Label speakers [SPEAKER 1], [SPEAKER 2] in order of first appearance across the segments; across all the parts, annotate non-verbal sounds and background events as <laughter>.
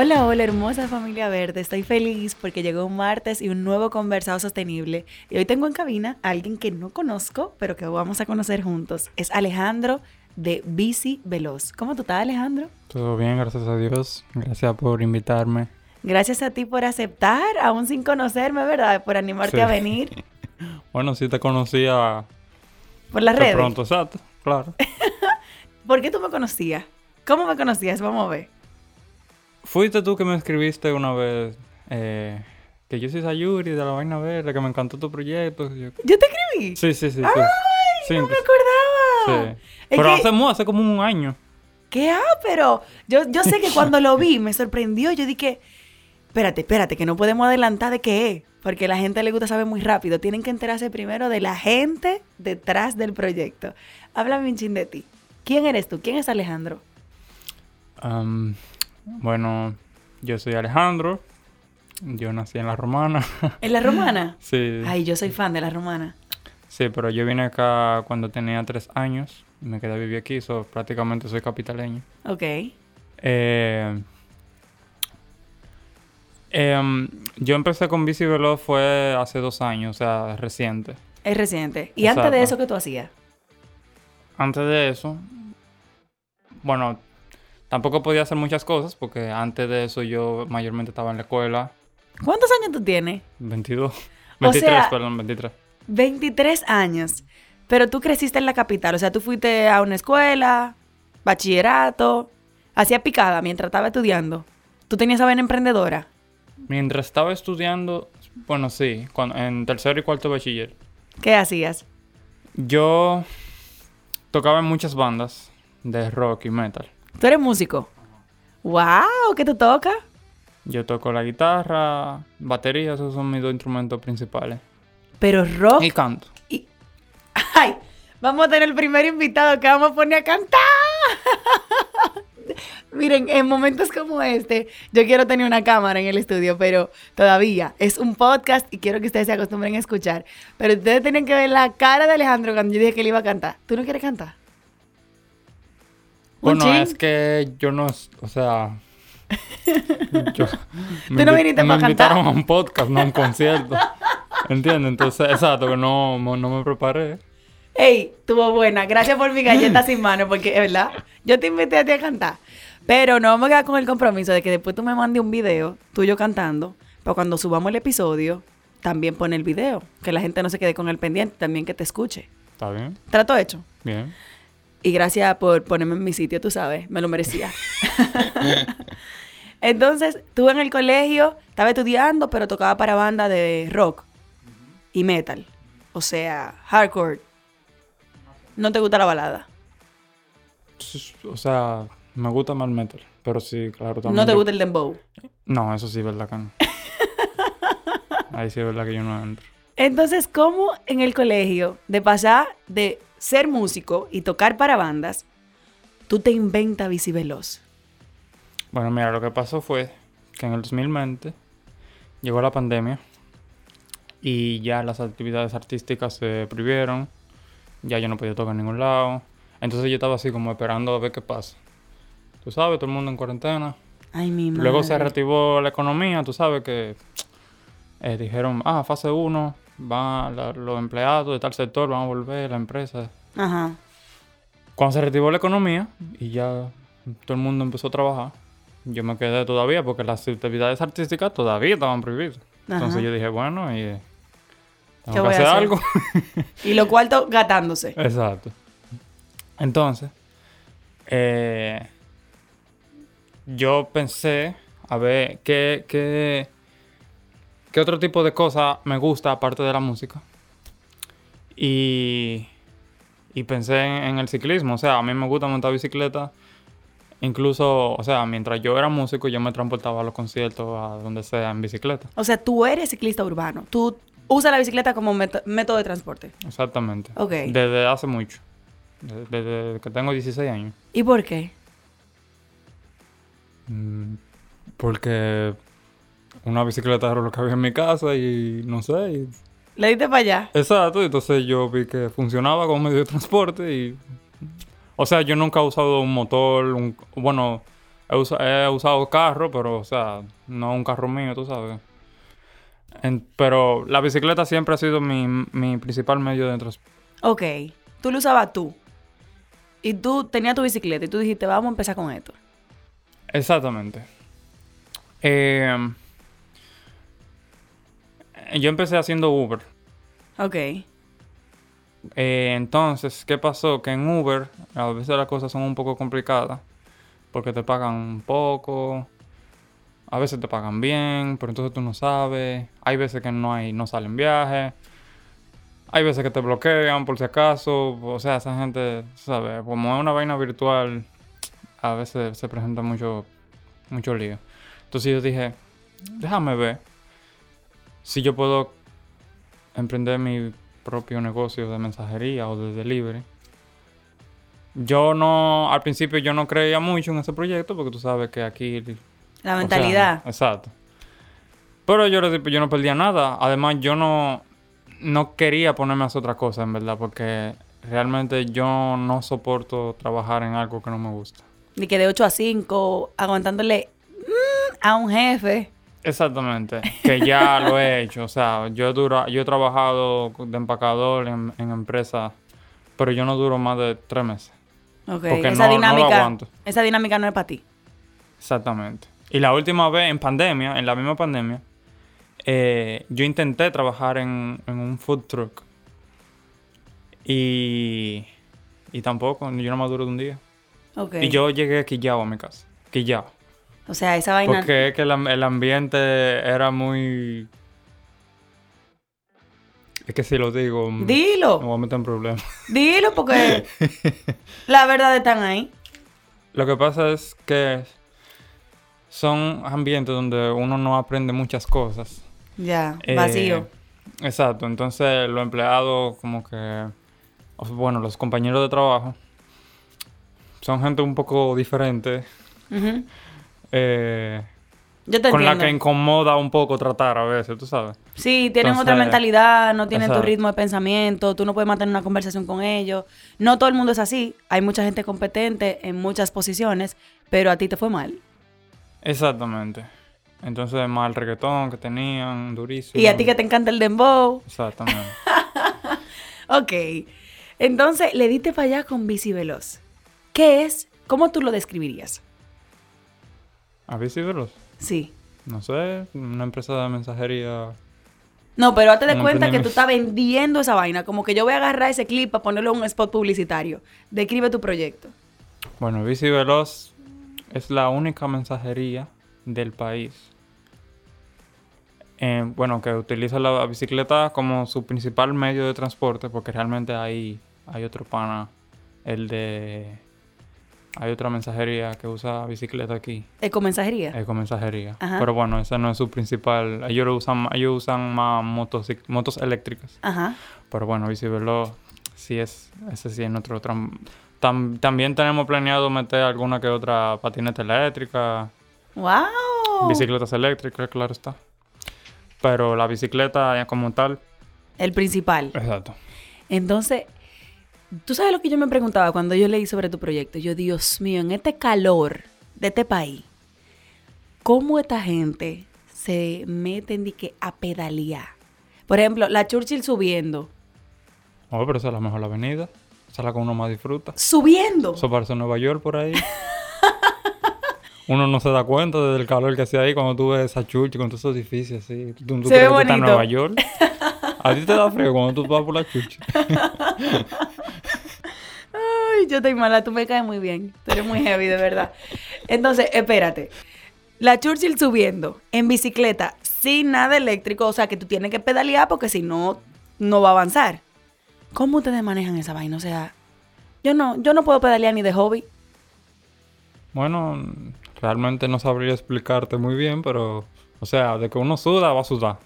[SPEAKER 1] Hola, hola, hermosa familia verde. Estoy feliz porque llegó un martes y un nuevo conversado sostenible. Y hoy tengo en cabina a alguien que no conozco, pero que vamos a conocer juntos. Es Alejandro de Bici Veloz. ¿Cómo tú estás, Alejandro?
[SPEAKER 2] Todo bien, gracias a Dios. Gracias por invitarme.
[SPEAKER 1] Gracias a ti por aceptar, aún sin conocerme, ¿verdad? Por animarte
[SPEAKER 2] Sí.
[SPEAKER 1] a venir. <laughs>
[SPEAKER 2] Bueno, sí te conocía
[SPEAKER 1] Por las
[SPEAKER 2] de
[SPEAKER 1] redes.
[SPEAKER 2] pronto, exacto, claro. <laughs>
[SPEAKER 1] ¿Por qué tú me conocías? ¿Cómo me conocías? Vamos a ver.
[SPEAKER 2] Fuiste tú que me escribiste una vez eh, que yo soy Sayuri de la vaina verde, que me encantó tu proyecto. yo-
[SPEAKER 1] ¿Yo te escribí?
[SPEAKER 2] Sí, sí, sí.
[SPEAKER 1] ¡Ay,
[SPEAKER 2] Sí,
[SPEAKER 1] no me acordaba!
[SPEAKER 2] sí. Pero
[SPEAKER 1] que-
[SPEAKER 2] hace, hace como un año.
[SPEAKER 1] ¿Qué? Ah, pero yo, yo sé que cuando lo vi me sorprendió. Yo dije, espérate, espérate, que no podemos adelantar de qué es. Porque la gente le gusta saber muy rápido. Tienen que enterarse primero de la gente detrás del proyecto. Háblame un chin de ti. ¿Quién eres tú? ¿Quién es Alejandro?
[SPEAKER 2] Am, bueno, yo soy Alejandro. Yo nací en La Romana. <laughs>
[SPEAKER 1] ¿En la romana?
[SPEAKER 2] sí.
[SPEAKER 1] Ay, yo soy fan de la romana.
[SPEAKER 2] Sí, pero yo vine acá cuando tenía tres años. y Me quedé a vivir aquí, so, prácticamente soy capitaleño.
[SPEAKER 1] Ok.
[SPEAKER 2] Eh, em, yo empecé con bici veloz fue hace dos años, o sea, reciente.
[SPEAKER 1] Es reciente. ¿Y antes de eso qué tú hacías?
[SPEAKER 2] Antes de eso, bueno, tampoco podía hacer muchas cosas porque antes de eso yo mayormente estaba en la escuela.
[SPEAKER 1] ¿Cuántos años tú tienes?
[SPEAKER 2] 22.
[SPEAKER 1] O
[SPEAKER 2] 23,
[SPEAKER 1] sea-
[SPEAKER 2] perdón, 23.
[SPEAKER 1] 23 años. Pero tú creciste en la capital. O sea, tú fuiste a una escuela, bachillerato, hacía picada mientras estaba estudiando. ¿Tú tenías esa emprendedora?
[SPEAKER 2] Mientras estaba estudiando, bueno, sí, cuando, en tercero y cuarto bachiller.
[SPEAKER 1] ¿Qué hacías?
[SPEAKER 2] Yo tocaba en muchas bandas de rock y metal.
[SPEAKER 1] ¿Tú eres músico? ¡Wow! ¿Qué tú tocas?
[SPEAKER 2] Yo toco la guitarra, batería, esos son mis dos instrumentos principales.
[SPEAKER 1] Pero rock
[SPEAKER 2] Y canto.
[SPEAKER 1] y... <laughs> ¡Ay! Vamos a tener el primer invitado que vamos a poner a cantar. <laughs> Miren, en momentos como este, yo quiero tener una cámara en el estudio, pero todavía es un podcast y quiero que ustedes se acostumbren a escuchar. Pero ustedes tienen que ver la cara de Alejandro cuando yo dije que él iba a cantar. ¿Tú no quieres cantar? ¿Un
[SPEAKER 2] Bueno, es que yo no, o sea... <laughs> yo-
[SPEAKER 1] Tú no viniste
[SPEAKER 2] me invitaron a un podcast, no a un concierto. ¿Entiendes? Entonces, exacto, que no, no me preparé.
[SPEAKER 1] Ey, estuvo buena. Gracias por mi galleta sin mano, porque es verdad. Yo te invité a ti a cantar. Pero no vamos a quedar con el compromiso de que después tú me mandes un video tuyo cantando. Para cuando subamos el episodio, también pone el video. Que la gente no se quede con el pendiente, también que te escuche.
[SPEAKER 2] ¿Está bien?
[SPEAKER 1] Trato hecho.
[SPEAKER 2] Bien.
[SPEAKER 1] Y gracias por ponerme en mi sitio, tú sabes, me lo merecía. <laughs> Entonces, tú en el colegio estaba estudiando, pero tocaba para banda de rock y metal. O sea, hardcore. ¿No te gusta la balada?
[SPEAKER 2] O sea, me gusta más el metal. Pero sí, claro, también.
[SPEAKER 1] ¿No te
[SPEAKER 2] yo-
[SPEAKER 1] gusta el dembow?
[SPEAKER 2] No, eso sí verdad que no. <laughs> Ahí sí es verdad que yo no entro.
[SPEAKER 1] Entonces, ¿cómo en el colegio, de pasar de ser músico y tocar para bandas, tú te inventas bici veloz?
[SPEAKER 2] Bueno, mira, lo que pasó fue que en el 2020 llegó la pandemia y ya las actividades artísticas se prohibieron, ya yo no podía tocar en ningún lado. Entonces yo estaba así como esperando a ver qué pasa. Tú sabes, todo el mundo en cuarentena.
[SPEAKER 1] Ay, mi madre.
[SPEAKER 2] Luego se reactivó la economía, tú sabes que eh, dijeron, ah, fase 1, van la- los empleados de tal sector van a volver, la empresa.
[SPEAKER 1] Ajá.
[SPEAKER 2] Cuando se reactivó la economía y ya todo el mundo empezó a trabajar, yo me quedé todavía porque las actividades artísticas todavía estaban prohibidas. Entonces yo dije, bueno, y
[SPEAKER 1] ¿Qué
[SPEAKER 2] Tengo que
[SPEAKER 1] voy a
[SPEAKER 2] hacer
[SPEAKER 1] hacer?
[SPEAKER 2] algo. <laughs>
[SPEAKER 1] Y lo cuarto gatándose.
[SPEAKER 2] Exacto. Entonces, eh, yo pensé, a ver, ¿qué, qué, qué otro tipo de cosas me gusta aparte de la música? Y, y pensé en, en el ciclismo. O sea, a mí me gusta montar bicicleta. Incluso, o sea, mientras yo era músico, yo me transportaba a los conciertos, a donde sea, en bicicleta.
[SPEAKER 1] O sea, tú eres ciclista urbano. Tú usas la bicicleta como método de transporte.
[SPEAKER 2] Exactamente.
[SPEAKER 1] Ok.
[SPEAKER 2] Desde hace mucho. Desde, desde que tengo 16 años.
[SPEAKER 1] ¿Y por qué?
[SPEAKER 2] Mm, Porque una bicicleta era lo que había en mi casa y no sé. y-
[SPEAKER 1] Le diste para allá.
[SPEAKER 2] Exacto, entonces yo vi que funcionaba como medio de transporte y... O sea, yo nunca he usado un motor, un, bueno, he, usa- he usado carro, pero, o sea, no un carro mío, tú sabes. En- pero la bicicleta siempre ha sido mi, mi principal medio de transporte.
[SPEAKER 1] Ok. Tú lo usabas tú. Y tú tenías tu bicicleta y tú dijiste, vamos a empezar con esto.
[SPEAKER 2] Exactamente. Eh, yo empecé haciendo Uber.
[SPEAKER 1] Ok.
[SPEAKER 2] Eh, entonces, ¿qué pasó? Que en Uber a veces las cosas son un poco complicadas porque te pagan un poco, a veces te pagan bien, pero entonces tú no sabes. Hay veces que no hay, no salen viajes. Hay veces que te bloquean por si acaso. O sea, esa gente, ¿sabes? Como es una vaina virtual, a veces se presenta mucho, mucho lío. Entonces yo dije, déjame ver si yo puedo emprender mi propio negocio de mensajería o de delivery. Yo no, al principio yo no creía mucho en ese proyecto porque tú sabes que aquí...
[SPEAKER 1] La
[SPEAKER 2] sea,
[SPEAKER 1] mentalidad.
[SPEAKER 2] exacto. Pero yo, yo no perdía nada. Además, yo no, no quería ponerme a hacer otra cosa, en verdad, porque realmente yo no soporto trabajar en algo que no me gusta.
[SPEAKER 1] De que de 8 a 5, aguantándole mm, a un jefe.
[SPEAKER 2] Exactamente, que ya <laughs> lo he hecho. O sea, yo he, dura, yo he trabajado de empacador en, en empresas, pero yo no duro más de tres meses.
[SPEAKER 1] Ok.
[SPEAKER 2] Porque
[SPEAKER 1] esa
[SPEAKER 2] no- no lo
[SPEAKER 1] dinámica.
[SPEAKER 2] aguanto.
[SPEAKER 1] esa dinámica no es para ti.
[SPEAKER 2] Exactamente. Y la última vez, en pandemia, en la misma pandemia, eh, yo intenté trabajar en, en un food truck. Y, y tampoco, yo no me duró de un día.
[SPEAKER 1] Ok.
[SPEAKER 2] Y yo llegué quillado a mi casa. Quillado.
[SPEAKER 1] O sea, esa vaina.
[SPEAKER 2] Porque es que el, am- el ambiente era muy... Es que si lo digo, mm, me
[SPEAKER 1] Dilo.
[SPEAKER 2] voy a meter en problemas.
[SPEAKER 1] Dilo porque <laughs> la verdad están ahí.
[SPEAKER 2] Lo que pasa es que son ambientes donde uno no aprende muchas cosas.
[SPEAKER 1] Ya,
[SPEAKER 2] Eh,
[SPEAKER 1] vacío.
[SPEAKER 2] Exacto, entonces los empleados como que, bueno, los compañeros de trabajo son gente un poco diferente,
[SPEAKER 1] Ujú.
[SPEAKER 2] Eh,
[SPEAKER 1] Yo te
[SPEAKER 2] con la que incomoda un poco tratar a veces, tú sabes.
[SPEAKER 1] Sí, tienen otra mentalidad, no tienen tu ritmo de pensamiento, tú no puedes mantener una conversación con ellos. No todo el mundo es así. Hay mucha gente competente en muchas posiciones, pero a ti te fue mal.
[SPEAKER 2] Exactamente. Entonces, más el reggaetón que tenían, durísimo.
[SPEAKER 1] Y a ti que te encanta el dembow.
[SPEAKER 2] Exactamente. <laughs>
[SPEAKER 1] Ok. Entonces, le diste para allá con bici veloz. ¿Qué es? ¿Cómo tú lo describirías?
[SPEAKER 2] ¿A Bici Veloz?
[SPEAKER 1] Sí.
[SPEAKER 2] No sé, una empresa de mensajería.
[SPEAKER 1] No, pero hazte de
[SPEAKER 2] No
[SPEAKER 1] cuenta que tú estás vendiendo esa vaina. Como que yo voy a agarrar ese clip para ponerlo en un spot publicitario. Describe tu proyecto.
[SPEAKER 2] Bueno, Bici Veloz es la única mensajería del país. eh, bueno, que utiliza la bicicleta como su principal medio de transporte, porque realmente hay, hay otro pana, el de... Hay otra mensajería que usa bicicleta aquí,
[SPEAKER 1] Ecomensajería.
[SPEAKER 2] ecomensajería.
[SPEAKER 1] Ajá.
[SPEAKER 2] Pero bueno, esa no es su principal. Ellos lo usan, ellos usan más motos, motos eléctricas.
[SPEAKER 1] Ajá.
[SPEAKER 2] Pero bueno, Bicivelo sí es, ese sí es nuestro tram- tam- también tenemos planeado meter alguna que otra patineta eléctrica,
[SPEAKER 1] ¡Wow!
[SPEAKER 2] bicicletas eléctricas, claro está. Pero la bicicleta como tal,
[SPEAKER 1] El principal.
[SPEAKER 2] exacto.
[SPEAKER 1] Entonces, tú sabes lo que yo me preguntaba cuando yo leí sobre tu proyecto. Yo, Dios mío, en este calor de este país, ¿cómo esta gente se meten de que a pedalear? Por ejemplo, la Churchill subiendo.
[SPEAKER 2] Oh, pero esa es la mejor avenida. Esa es la que uno más disfruta.
[SPEAKER 1] ¡Subiendo!
[SPEAKER 2] Eso parece Nueva York por ahí. <laughs> Uno no se da cuenta del calor que hace ahí cuando tú ves esa church con todos esos edificios así. Tú, tú
[SPEAKER 1] Se ve
[SPEAKER 2] crees que estás en
[SPEAKER 1] bonito.
[SPEAKER 2] Nueva York. <laughs> A ti te da frío cuando tú vas por la chucha. <laughs>
[SPEAKER 1] Yo estoy mala, tú me caes muy bien. Tú eres muy heavy, de verdad. Entonces, espérate. La Churchill subiendo en bicicleta sin nada eléctrico, o sea que tú tienes que pedalear porque si no, no va a avanzar. ¿Cómo ustedes manejan esa vaina? O sea, yo no, yo no puedo pedalear ni de hobby.
[SPEAKER 2] Bueno, realmente no sabría explicarte muy bien, pero, o sea, de que uno suda, va a sudar.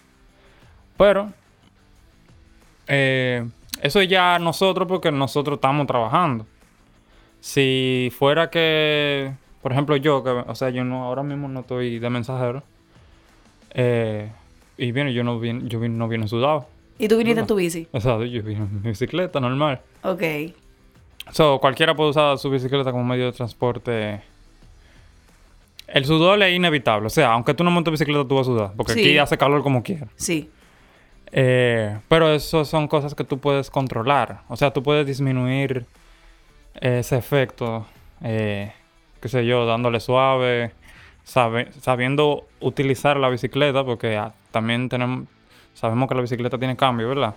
[SPEAKER 2] Pero, eh, eso ya nosotros, porque nosotros estamos trabajando. Si fuera que, por ejemplo, yo, que, o sea, yo no, ahora mismo no estoy de mensajero, eh, y bien, yo no vine, yo vine- no vine sudado.
[SPEAKER 1] Y tú viniste en tu bici.
[SPEAKER 2] Exacto, yo vine en mi bicicleta normal.
[SPEAKER 1] Ok.
[SPEAKER 2] So, cualquiera puede usar su bicicleta como medio de transporte. El sudor es inevitable. O sea, aunque tú no montes bicicleta, tú vas a sudar. Porque
[SPEAKER 1] Sí.
[SPEAKER 2] aquí hace calor como quiera.
[SPEAKER 1] Sí.
[SPEAKER 2] Eh, pero eso son cosas que tú puedes controlar. O sea, tú puedes disminuir ese efecto, eh, qué sé yo, dándole suave, sabe- sabiendo utilizar la bicicleta, porque ah, también tenemos, sabemos que la bicicleta tiene cambio, ¿verdad?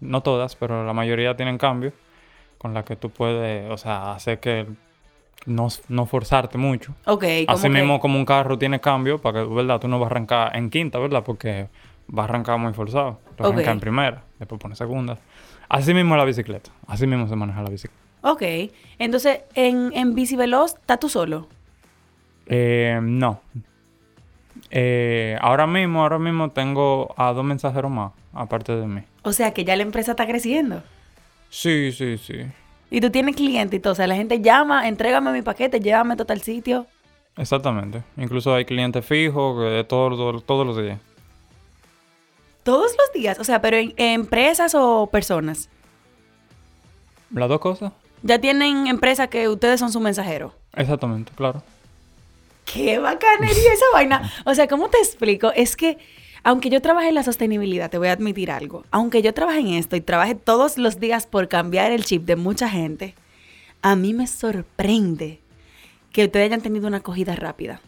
[SPEAKER 2] No todas, pero la mayoría tienen cambio, con la que tú puedes, o sea, hacer que no, no forzarte mucho.
[SPEAKER 1] Ok.
[SPEAKER 2] Así mismo como un carro tiene cambio, para que, ¿verdad? Tú no vas a arrancar en quinta, ¿verdad? Porque va a arrancar muy forzado. Tú
[SPEAKER 1] Ok.
[SPEAKER 2] arrancas en primera, después pones segunda. Así mismo la bicicleta. Así mismo se maneja la bicicleta.
[SPEAKER 1] Ok. Entonces, en, en bici veloz, ¿estás tú solo?
[SPEAKER 2] Eh, no. Eh, ahora mismo, ahora mismo tengo a dos mensajeros más, aparte de mí.
[SPEAKER 1] O sea, que ya la empresa está creciendo.
[SPEAKER 2] Sí, sí, sí.
[SPEAKER 1] Y tú tienes clientes y todo. O sea, la gente llama, entrégame mi paquete, llévame a tal sitio.
[SPEAKER 2] Exactamente. Incluso hay clientes fijos que todos, los días.
[SPEAKER 1] Todos los días. O sea, pero en, en empresas o personas.
[SPEAKER 2] Las dos cosas.
[SPEAKER 1] Ya tienen empresas que ustedes son su mensajero.
[SPEAKER 2] Exactamente, claro.
[SPEAKER 1] ¡Qué bacanería esa vaina! O sea, ¿cómo te explico? Es que, aunque yo trabaje en la sostenibilidad, te voy a admitir algo. Aunque yo trabaje en esto y trabaje todos los días por cambiar el chip de mucha gente, a mí me sorprende que ustedes hayan tenido una acogida rápida.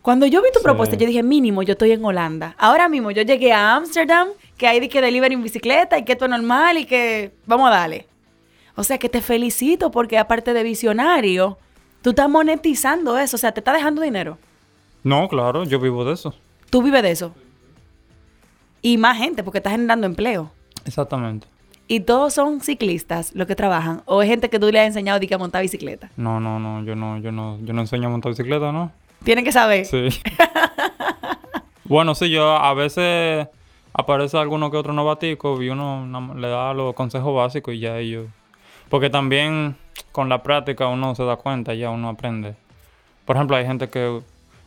[SPEAKER 1] Cuando yo vi tu
[SPEAKER 2] Sí.
[SPEAKER 1] propuesta, yo dije, mínimo, yo estoy en Holanda. Ahora mismo yo llegué a Ámsterdam, que hay de que delivery en bicicleta y que esto es normal y que vamos a darle. O sea que te felicito porque aparte de visionario, tú estás monetizando eso, o sea, te está dejando dinero.
[SPEAKER 2] No, claro, yo vivo de eso.
[SPEAKER 1] Tú vives de eso. Y más gente, porque estás generando empleo.
[SPEAKER 2] Exactamente.
[SPEAKER 1] Y todos son ciclistas los que trabajan. O es gente que tú le has enseñado a montar bicicleta.
[SPEAKER 2] No, no, no, yo no, yo no, yo no enseño a montar bicicleta, ¿no?
[SPEAKER 1] Tienen que saber.
[SPEAKER 2] Sí. <laughs> bueno, sí, yo a veces aparece alguno que otro novatico y uno le da los consejos básicos y ya ellos. Porque también con la práctica uno se da cuenta, ya uno aprende. Por ejemplo, hay gente que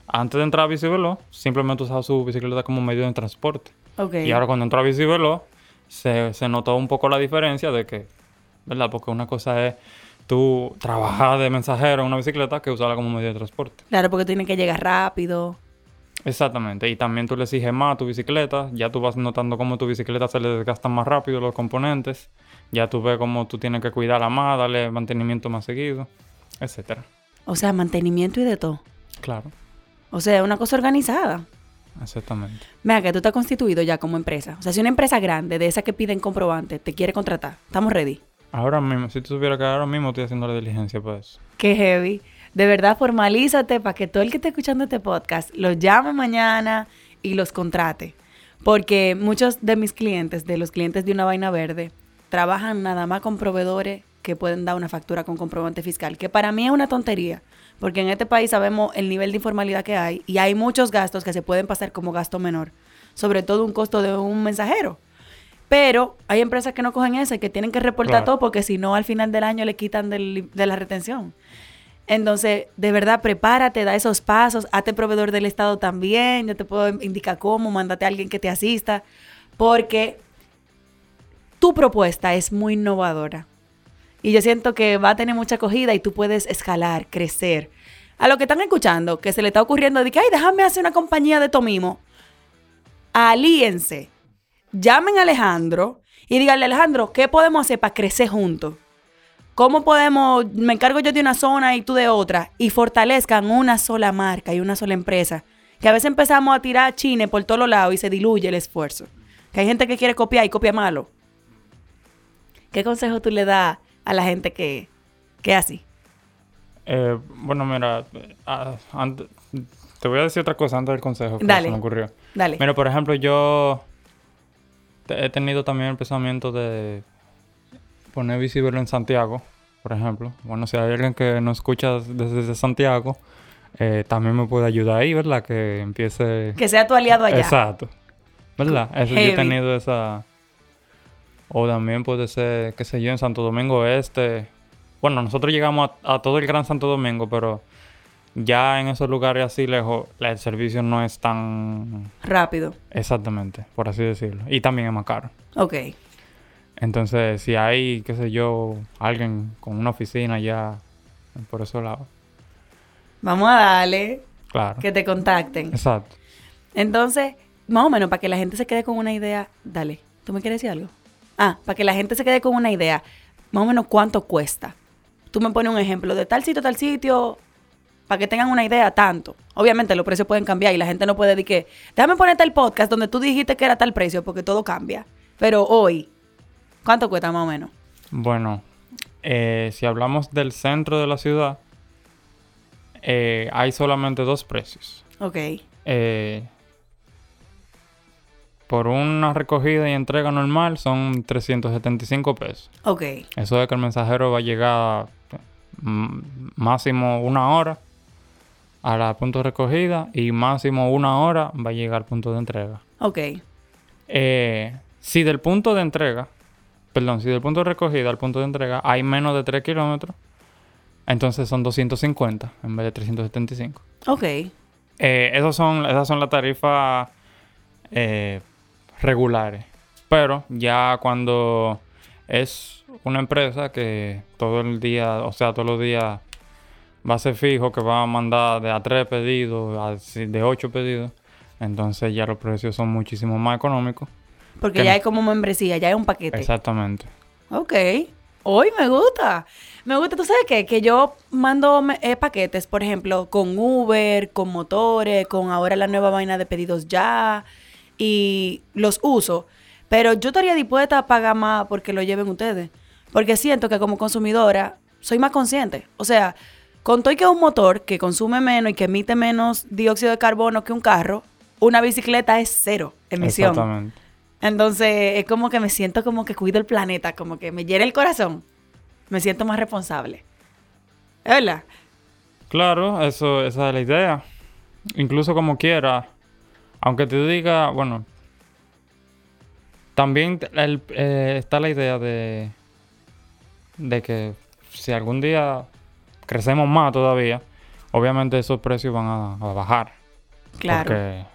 [SPEAKER 2] antes de entrar a Bicivelo simplemente usaba su bicicleta como medio de transporte.
[SPEAKER 1] Ok.
[SPEAKER 2] Y ahora cuando entró a Bicivelo se, se notó un poco la diferencia de que, ¿verdad? Porque una cosa es tú trabajar de mensajero en una bicicleta que usarla como medio de transporte.
[SPEAKER 1] Claro, porque tienen que llegar rápido.
[SPEAKER 2] Exactamente, y también tú le exiges más a tu bicicleta, ya tú vas notando cómo tu bicicleta se le desgastan más rápido los componentes, ya tú ves cómo tú tienes que cuidarla más, darle mantenimiento más seguido, etcétera.
[SPEAKER 1] O sea, mantenimiento y de todo.
[SPEAKER 2] Claro,
[SPEAKER 1] O sea, una cosa organizada.
[SPEAKER 2] exactamente.
[SPEAKER 1] Mira, que tú estás constituido ya como empresa. O sea, si una empresa grande, de esas que piden comprobante, te quiere contratar, estamos ready.
[SPEAKER 2] Ahora mismo, si tú supieras que ahora mismo estoy haciendo la diligencia para eso.
[SPEAKER 1] Qué heavy. De verdad, formalízate para que todo el que esté escuchando este podcast los llame mañana y los contrate. Porque muchos de mis clientes, de los clientes de una vaina verde, trabajan nada más con proveedores que pueden dar una factura con comprobante fiscal, que para mí es una tontería, porque en este país sabemos el nivel de informalidad que hay y hay muchos gastos que se pueden pasar como gasto menor, sobre todo un costo de un mensajero. Pero hay empresas que no cogen eso y que tienen que reportar
[SPEAKER 2] Claro.
[SPEAKER 1] todo porque si no al final del año le quitan del- de la retención. Entonces, de verdad, prepárate, da esos pasos, hazte proveedor del Estado también, yo te puedo indicar cómo, mándate a alguien que te asista, porque tu propuesta es muy innovadora. Y yo siento que va a tener mucha acogida y tú puedes escalar, crecer. A lo que están escuchando, que se le está ocurriendo de que, ay, déjame hacer una compañía de Tomimo, alíense, llamen a Alejandro y díganle, Alejandro, ¿qué podemos hacer para crecer juntos? ¿Cómo podemos, me encargo yo de una zona y tú de otra, y fortalezcan una sola marca y una sola empresa? Que a veces empezamos a tirar chines por todos lados y se diluye el esfuerzo. Que hay gente que quiere copiar y copia malo. ¿Qué consejo tú le das a la gente que, que así?
[SPEAKER 2] Eh, bueno, mira, ah, ante- te voy a decir otra cosa antes del consejo que
[SPEAKER 1] Dale.
[SPEAKER 2] se me ocurrió.
[SPEAKER 1] Dale.
[SPEAKER 2] Mira, por ejemplo, yo he tenido también el pensamiento de poner visible en Santiago, por ejemplo. Bueno, si hay alguien que nos escucha desde Santiago, eh, también me puede ayudar ahí, ¿verdad? Que empiece...
[SPEAKER 1] que sea tu aliado allá.
[SPEAKER 2] Exacto. ¿Verdad? Eso yo he tenido esa... O también puede ser, qué sé yo, en Santo Domingo Este. Bueno, nosotros llegamos a, a todo el Gran Santo Domingo, pero ya en esos lugares así lejos, el servicio no es tan...
[SPEAKER 1] Rápido.
[SPEAKER 2] Exactamente, por así decirlo. Y también es más caro.
[SPEAKER 1] Ok.
[SPEAKER 2] Entonces, si hay, qué sé yo, alguien con una oficina ya por esos lados,
[SPEAKER 1] Vamos a darle
[SPEAKER 2] claro.
[SPEAKER 1] que te contacten.
[SPEAKER 2] Exacto.
[SPEAKER 1] Entonces, más o menos, para que la gente se quede con una idea, dale, ¿tú me quieres decir algo? Ah, para que la gente se quede con una idea, más o menos cuánto cuesta. Tú me pones un ejemplo de tal sitio, tal sitio, para que tengan una idea, tanto. Obviamente los precios pueden cambiar y la gente no puede decir que, déjame ponerte el podcast donde tú dijiste que era tal precio, porque todo cambia. Pero hoy, ¿cuánto cuesta más o menos?
[SPEAKER 2] Bueno, eh, si hablamos del centro de la ciudad, eh, hay solamente dos precios.
[SPEAKER 1] Ok,
[SPEAKER 2] Eh, por una recogida y entrega normal son 375 pesos.
[SPEAKER 1] ok,
[SPEAKER 2] Eso es que el mensajero va a llegar mm, máximo una hora a la punto de recogida y máximo una hora va a llegar al punto de entrega.
[SPEAKER 1] ok,
[SPEAKER 2] Eh, si del punto de entrega, perdón, si del punto de recogida al punto de entrega hay menos de 3 kilómetros, entonces son 250 en vez de 375.
[SPEAKER 1] ok,
[SPEAKER 2] Eh, esos son, esas son las tarifas eh, regulares. Pero ya cuando es una empresa que todo el día, o sea, todos los días va a ser fijo, que va a mandar de a tres pedidos, a de ocho pedidos, entonces ya los precios son muchísimo más económicos.
[SPEAKER 1] porque
[SPEAKER 2] Que
[SPEAKER 1] ya
[SPEAKER 2] no.
[SPEAKER 1] es como membresía, ya es un paquete.
[SPEAKER 2] Exactamente.
[SPEAKER 1] Ok. Hoy me gusta. Me gusta, ¿tú sabes qué? Que yo mando eh, paquetes, por ejemplo, con Uber, con motores, con ahora la nueva vaina de pedidos ya. Y los uso. Pero yo estaría dispuesta a pagar más porque lo lleven ustedes. Porque siento que como consumidora soy más consciente. O sea, con todo y que es un motor que consume menos y que emite menos dióxido de carbono que un carro, una bicicleta es cero emisión.
[SPEAKER 2] Exactamente.
[SPEAKER 1] Entonces, es como que me siento como que cuido el planeta, como que me llena el corazón. Me siento más responsable. ¿Es verdad?
[SPEAKER 2] Claro, eso, esa es la idea. Incluso como quiera, aunque te diga, bueno, también el- eh, está la idea de, de que si algún día crecemos más todavía, obviamente esos precios van a, a bajar.
[SPEAKER 1] Claro.
[SPEAKER 2] Porque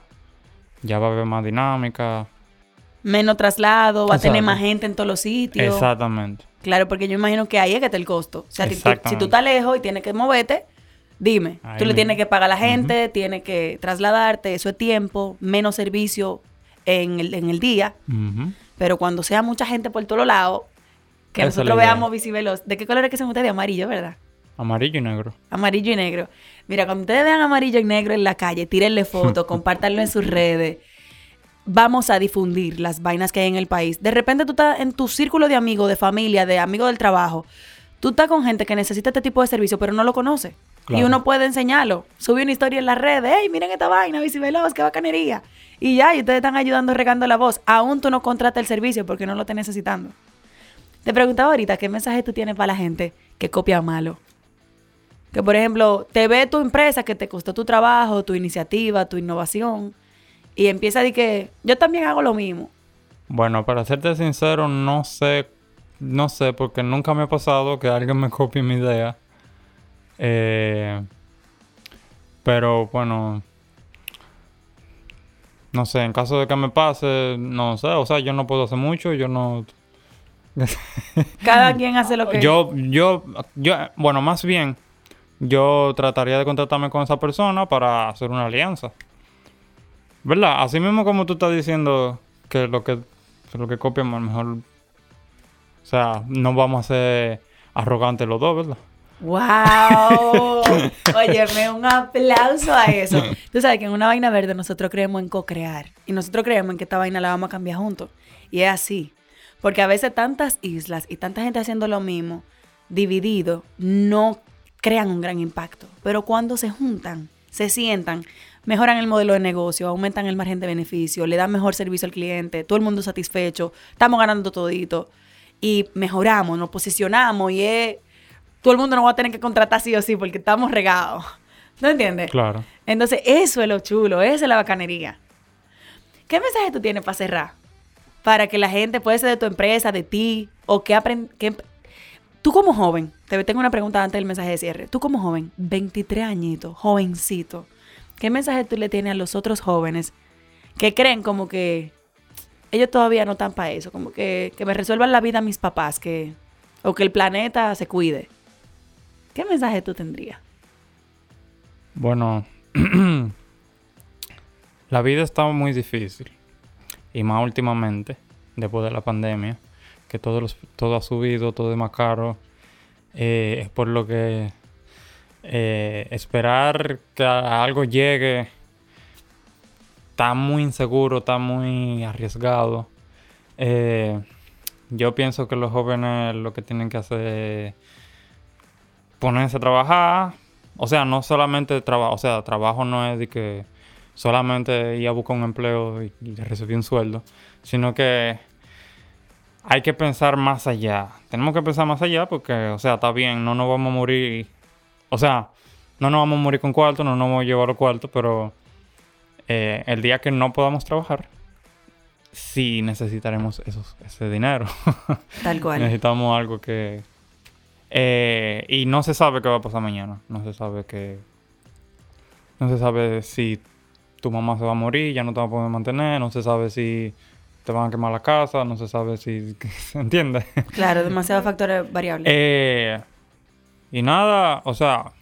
[SPEAKER 2] ya va a haber más dinámica.
[SPEAKER 1] Menos traslado, va a tener más gente en todos los sitios.
[SPEAKER 2] Exactamente.
[SPEAKER 1] Claro, porque yo imagino que ahí es que está el costo. O sea, si tú, si tú estás lejos y tienes que moverte, dime. Tú le tienes que pagar a la gente, tienes que trasladarte, eso es tiempo, menos servicio en el, en el día. Pero cuando sea mucha gente por todos lados, que
[SPEAKER 2] Esa
[SPEAKER 1] nosotros veamos visivelos. ¿De qué color es que son ustedes? Amarillo, ¿verdad?
[SPEAKER 2] Amarillo y negro.
[SPEAKER 1] Amarillo y negro. Mira, cuando ustedes vean amarillo y negro en la calle, tírenle fotos, <laughs> compártanlo en sus redes. Vamos a difundir las vainas que hay en el país. De repente tú estás en tu círculo de amigos, de familia, de amigos del trabajo. Tú estás con gente que necesita este tipo de servicio, pero no lo conoce. Y uno puede enseñarlo. Sube una historia en las redes. ¡Hey, miren esta vaina, Visiveloz, qué bacanería! Y ya, y ustedes están ayudando regando la voz. Aún tú no contratas el servicio porque no lo estás necesitando. Te preguntaba ahorita, ¿qué mensaje tú tienes para la gente que copia malo? Que, por ejemplo, te ve tu empresa que te costó tu trabajo, tu iniciativa, tu innovación, y empieza a decir que yo también hago lo mismo.
[SPEAKER 2] Bueno, para serte sincero, no sé, no sé, porque nunca me ha pasado que alguien me copie mi idea. Eh, pero bueno, no sé, en caso de que me pase, no sé, o sea, yo no puedo hacer mucho, yo no... <laughs>
[SPEAKER 1] Cada quien hace lo que...
[SPEAKER 2] Yo, yo, yo, bueno, más bien, yo trataría de contactarme con esa persona para hacer una alianza. ¿Verdad? Así mismo como tú estás diciendo que lo que, que lo que copian a lo mejor... O sea, no vamos a ser arrogantes los dos, ¿verdad?
[SPEAKER 1] ¡Wow! <laughs> Óyeme, un aplauso a eso. <laughs> Tú sabes que en una vaina verde nosotros creemos en co-crear. Y nosotros creemos en que esta vaina la vamos a cambiar juntos. Y es así. Porque a veces tantas islas y tanta gente haciendo lo mismo, dividido, no crean un gran impacto. Pero cuando se juntan, se sientan, mejoran el modelo de negocio, aumentan el margen de beneficio, le dan mejor servicio al cliente, todo el mundo satisfecho, estamos ganando todito. Y mejoramos, nos posicionamos y es todo el mundo nos va a tener que contratar sí o sí porque estamos regados. ¿No entiendes?
[SPEAKER 2] Claro.
[SPEAKER 1] Entonces, eso es lo chulo, esa es la bacanería. ¿Qué mensaje tú tienes para cerrar? Para que la gente, puede ser de tu empresa, de ti, o que aprenda... Tú como joven, te tengo una pregunta antes del mensaje de cierre. Tú como joven, 23 añitos, jovencito, ¿qué mensaje tú le tienes a los otros jóvenes que creen como que ellos todavía no están para eso? Como que, que me resuelvan la vida mis papás, que, o que el planeta se cuide. ¿Qué mensaje tú tendrías?
[SPEAKER 2] Bueno, <clears throat> la vida está muy difícil. Y más últimamente, después de la pandemia, que todo, todo ha subido, todo es más caro. Eh, es por lo que eh, esperar que algo llegue está muy inseguro, está muy arriesgado. Eh, yo pienso que los jóvenes lo que tienen que hacer es ponerse a trabajar. O sea, no solamente trabajo, o sea, trabajo no es de que solamente ir a buscar un empleo y, recibir un sueldo, sino que hay que pensar más allá. Tenemos que pensar más allá porque, o sea, está bien, no nos vamos a morir. O sea, no nos vamos a morir con cuarto, no nos vamos a llevar los cuartos, pero eh, el día que no podamos trabajar, sí necesitaremos esos, ese dinero.
[SPEAKER 1] Tal cual. <laughs>
[SPEAKER 2] Necesitamos algo que, eh, y no se sabe qué va a pasar mañana. No se sabe que. No se sabe si tu mamá se va a morir, ya no te va a poder mantener. No se sabe si te van a quemar la casa. No se sabe si. <laughs> ¿Se entiende?
[SPEAKER 1] Claro, demasiados factores variables.
[SPEAKER 2] Eh, y nada, o sea.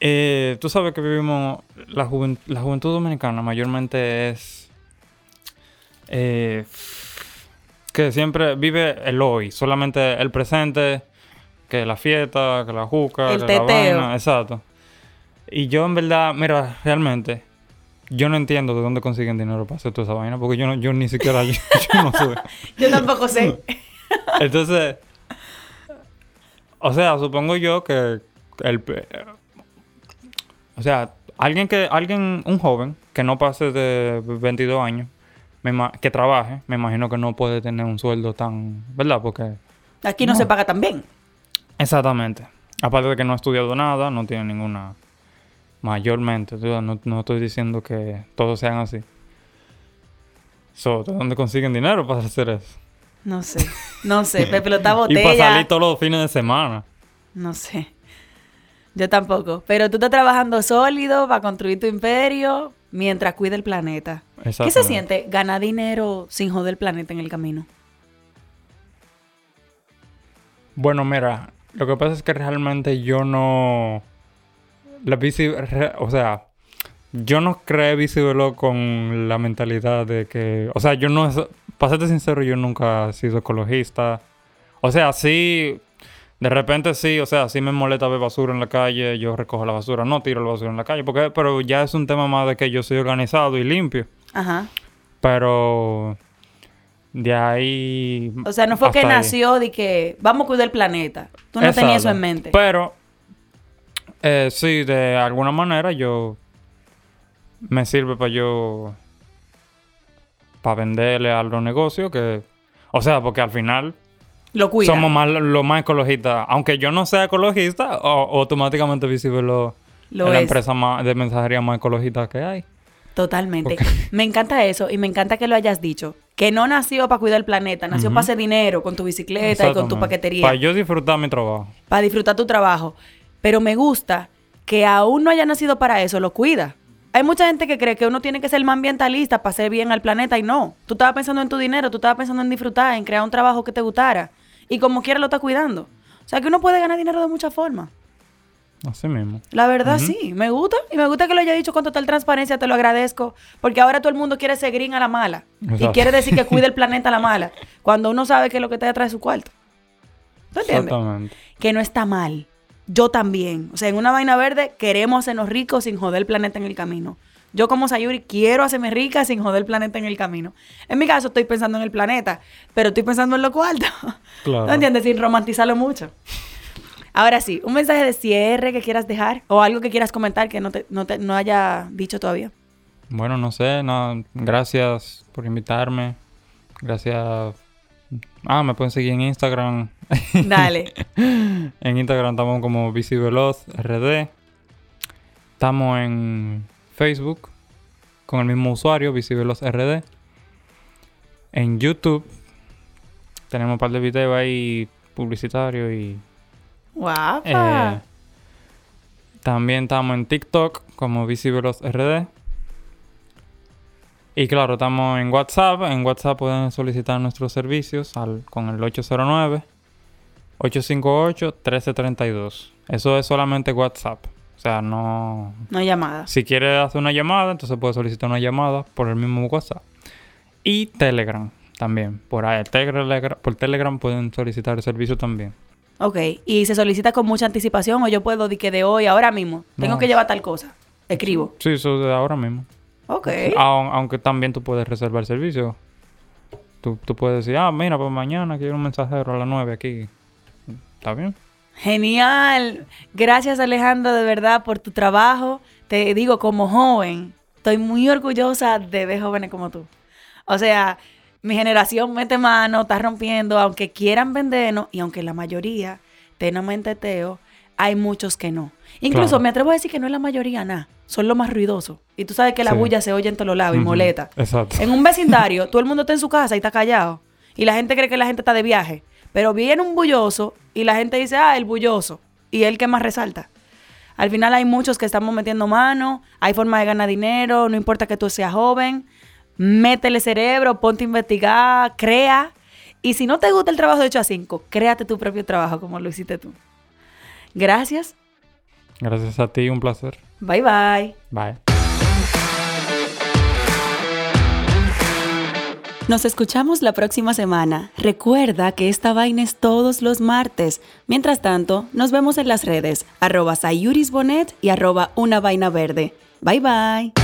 [SPEAKER 2] Eh, tú sabes que vivimos. La, la juventud dominicana mayormente es. que siempre vive el hoy, solamente el presente que la fiesta, que la juca,
[SPEAKER 1] el
[SPEAKER 2] que
[SPEAKER 1] teteo.
[SPEAKER 2] la vaina, exacto. Y yo en verdad, mira, realmente, yo no entiendo de dónde consiguen dinero para hacer toda esa vaina, porque yo, no, yo ni siquiera, <laughs> yo, no sé. <laughs>
[SPEAKER 1] yo tampoco sé. <laughs>
[SPEAKER 2] Entonces, o sea, supongo yo que el... O sea, alguien que, alguien, un joven que no pase de 22 años, que trabaje, me imagino que no puede tener un sueldo tan, ¿verdad? Porque...
[SPEAKER 1] Aquí no, se paga tan bien.
[SPEAKER 2] Exactamente. Aparte de que no ha estudiado nada, no tiene ninguna... Mayormente, no, no estoy diciendo que todos sean así. So, ¿De dónde consiguen dinero para hacer eso?
[SPEAKER 1] No sé. No sé. <laughs> Lo está botella.
[SPEAKER 2] y para salir todos los fines de semana.
[SPEAKER 1] No sé. Yo tampoco. Pero tú estás trabajando sólido para construir tu imperio mientras cuida el planeta. ¿Qué se siente ganar dinero sin joder el planeta en el camino?
[SPEAKER 2] Bueno, mira, lo que pasa es que realmente yo no... La bici... O sea, yo no creé Visibelo con la mentalidad de que... O sea, yo no... Para serte sincero, yo nunca he sido ecologista. O sea, sí... De repente sí, o sea, sí me molesta ver basura en la calle, yo recojo la basura, no tiro la basura en la calle, porque, pero ya es un tema más de que yo soy organizado y limpio.
[SPEAKER 1] Ajá.
[SPEAKER 2] Pero de ahí.
[SPEAKER 1] O sea, no fue que nació de que vamos a cuidar el planeta. Tú no tenías eso en mente.
[SPEAKER 2] Pero, eh, sí, de alguna manera yo. Me sirve para yo. Para venderle a los negocios que. O sea, porque al final.
[SPEAKER 1] Lo cuida.
[SPEAKER 2] Somos más, lo más ecologistas. Aunque yo no sea ecologista, automáticamente visible lo, lo la empresa más, de mensajería más ecologista que hay.
[SPEAKER 1] Totalmente. Me encanta eso y me encanta que lo hayas dicho. Que no nació para cuidar el planeta, nació para hacer dinero con tu bicicleta y con tu paquetería.
[SPEAKER 2] Para yo disfrutar mi trabajo.
[SPEAKER 1] Para disfrutar tu trabajo. Pero me gusta que aún no haya nacido para eso, lo cuida. Hay mucha gente que cree que uno tiene que ser más ambientalista para hacer bien al planeta y no. Tú estabas pensando en tu dinero, tú estabas pensando en disfrutar, en crear un trabajo que te gustara. Y como quiera lo estás cuidando. O sea que uno puede ganar dinero de muchas formas.
[SPEAKER 2] Así mismo.
[SPEAKER 1] La verdad, sí. Me gusta. Y me gusta que lo haya dicho con total transparencia. Te lo agradezco. Porque ahora todo el mundo quiere ser green a la mala. Y quiere decir que cuide el <laughs> planeta a la mala. Cuando uno sabe que es lo que está detrás de su cuarto. ¿Tú entiendes?
[SPEAKER 2] Exactamente.
[SPEAKER 1] Que no está mal. yo también. O sea, en una vaina verde queremos hacernos ricos sin joder el planeta en el camino. Yo como Sayuri quiero hacerme rica sin joder el planeta en el camino. En mi caso estoy pensando en el planeta, pero estoy pensando en lo cuarto. <laughs>
[SPEAKER 2] Claro.
[SPEAKER 1] ¿No entiendes? Sin romantizarlo mucho. Ahora sí, un mensaje de cierre que quieras dejar o algo que quieras comentar que no, te, no, te- no haya dicho todavía.
[SPEAKER 2] Bueno, no sé, no, gracias por invitarme. Gracias. Ah, me pueden seguir en Instagram.
[SPEAKER 1] Dale. <laughs>
[SPEAKER 2] En Instagram estamos como Visiveloz RD. Estamos en Facebook con el mismo usuario, Visiveloz RD. En YouTube tenemos un par de videos ahí publicitarios y
[SPEAKER 1] Guapa.
[SPEAKER 2] eh, también estamos en TikTok como Visiveloz RD. Y claro, estamos en WhatsApp. En WhatsApp pueden solicitar nuestros servicios al, con el 809-858-1332. Eso es solamente WhatsApp. O sea, no...
[SPEAKER 1] no hay llamada.
[SPEAKER 2] Si quiere hacer una llamada, entonces puede solicitar una llamada por el mismo WhatsApp. Y Telegram también. Por ahí, Telegram, por Telegram pueden solicitar el servicio también.
[SPEAKER 1] Ok. ¿Y se solicita con mucha anticipación o yo puedo de que de hoy, ahora mismo, tengo
[SPEAKER 2] No.
[SPEAKER 1] que llevar tal cosa? Escribo.
[SPEAKER 2] Sí, eso de ahora mismo.
[SPEAKER 1] Ok.
[SPEAKER 2] Aun- aunque también tú puedes reservar servicio. Tú, tú puedes decir, ah, mira, pues mañana quiero un mensajero a las 9 aquí. ¿Está bien?
[SPEAKER 1] Genial. Gracias Alejandro de verdad por tu trabajo. Te digo, como joven, estoy muy orgullosa de ver jóvenes como tú. O sea, mi generación mete mano, está rompiendo, aunque quieran vendernos y aunque la mayoría tengan menteteo, hay muchos que no. Incluso
[SPEAKER 2] Claro.
[SPEAKER 1] me atrevo a decir que no es la mayoría nada, son los más ruidosos. Y tú sabes que la
[SPEAKER 2] Sí.
[SPEAKER 1] bulla se oye en todos lados y
[SPEAKER 2] Ujú,
[SPEAKER 1] molesta.
[SPEAKER 2] Exacto.
[SPEAKER 1] En un vecindario, todo el mundo está en su casa y está callado. Y la gente cree que la gente está de viaje. Pero viene un bulloso y la gente dice, ah, el bulloso. Y el que más resalta. Al final hay muchos que estamos metiendo mano, hay forma de ganar dinero, no importa que tú seas joven. Métele cerebro, ponte a investigar, crea. Y si no te gusta el trabajo de 8 a 5, créate tu propio trabajo como lo hiciste tú. Gracias.
[SPEAKER 2] Gracias a ti, un placer.
[SPEAKER 1] Bye bye.
[SPEAKER 2] Bye.
[SPEAKER 1] Nos escuchamos la próxima semana. Recuerda que esta vaina es todos los martes. Mientras tanto, nos vemos en las redes, arroba sayurisbonet y arroba una vaina verde. Bye bye.